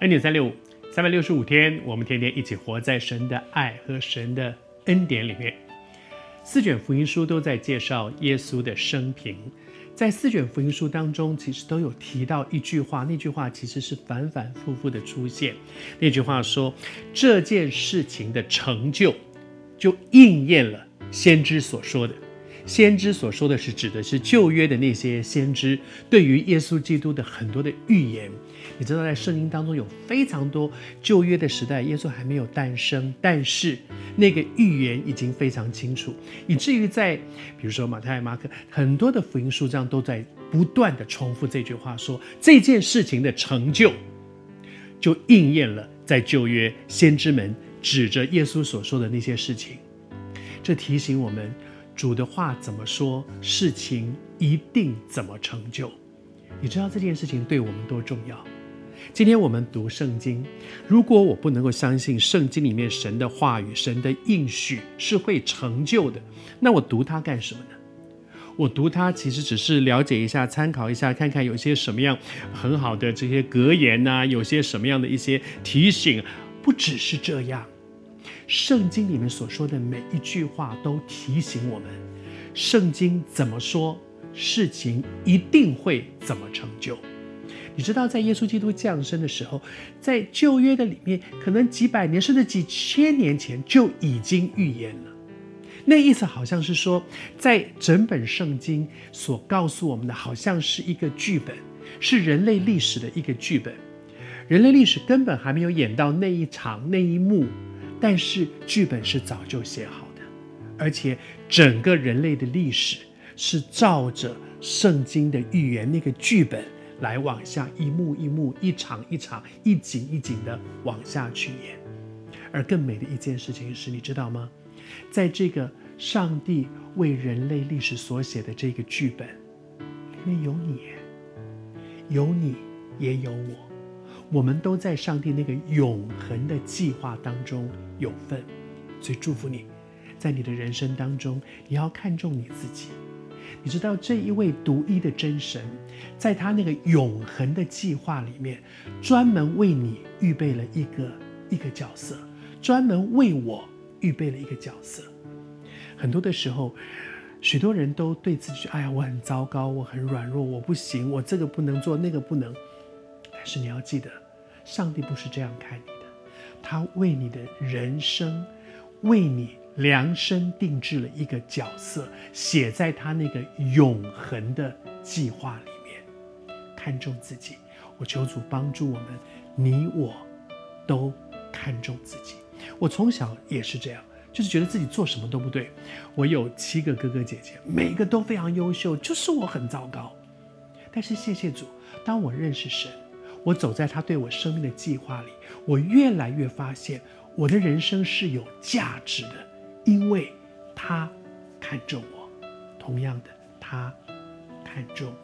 恩典三六五，三百六十五天，我们天天一起活在神的爱和神的恩典里面。四卷福音书都在介绍耶稣的生平，在四卷福音书当中，其实都有提到一句话，那句话其实是反反复复的出现。那句话说，这件事情的成就，就应验了先知所说的。先知所说的是指的是旧约的那些先知对于耶稣基督的很多的预言。你知道，在圣经当中有非常多旧约的时代，耶稣还没有诞生，但是那个预言已经非常清楚，以至于在比如说马太、马可很多的福音书上都在不断的重复这句话，说这件事情的成就就应验了在旧约先知们指着耶稣所说的那些事情。这提醒我们。主的话怎么说，事情一定怎么成就。你知道这件事情对我们多重要？今天我们读圣经，如果我不能够相信圣经里面神的话语、神的应许是会成就的，那我读它干什么呢？我读它其实只是了解一下、参考一下，看看有些什么样很好的这些格言呐、有些什么样的一些提醒，不只是这样。圣经里面所说的每一句话都提醒我们，圣经怎么说，事情一定会怎么成就。你知道，在耶稣基督降生的时候，在旧约的里面，可能几百年甚至几千年前就已经预言了。那意思好像是说，在整本圣经所告诉我们的，好像是一个剧本，是人类历史的一个剧本。人类历史根本还没有演到那一场那一幕。但是剧本是早就写好的，而且整个人类的历史是照着圣经的预言那个剧本来往下一幕一幕、一场一场、一景一景的往下去演。而更美的一件事情是，你知道吗？在这个上帝为人类历史所写的这个剧本里面有你，有你也有我。我们都在上帝那个永恒的计划当中有份，所以祝福你，在你的人生当中，你要看重你自己。你知道这一位独一的真神，在他那个永恒的计划里面，专门为你预备了一个一个角色，专门为我预备了一个角色。很多的时候，许多人都对自己说：“哎呀，我很糟糕，我很软弱，我不行，我这个不能做，那个不能。”但是你要记得，上帝不是这样看你的，他为你的人生，为你量身定制了一个角色，写在他那个永恒的计划里面。看重自己，我求主帮助我们，你我都看重自己。我从小也是这样，就是觉得自己做什么都不对。我有七个哥哥姐姐，每一个都非常优秀，就是我很糟糕。但是谢谢主，当我认识神。我走在他对我生命的计划里，我越来越发现我的人生是有价值的，因为他看重我，同样的，他看重。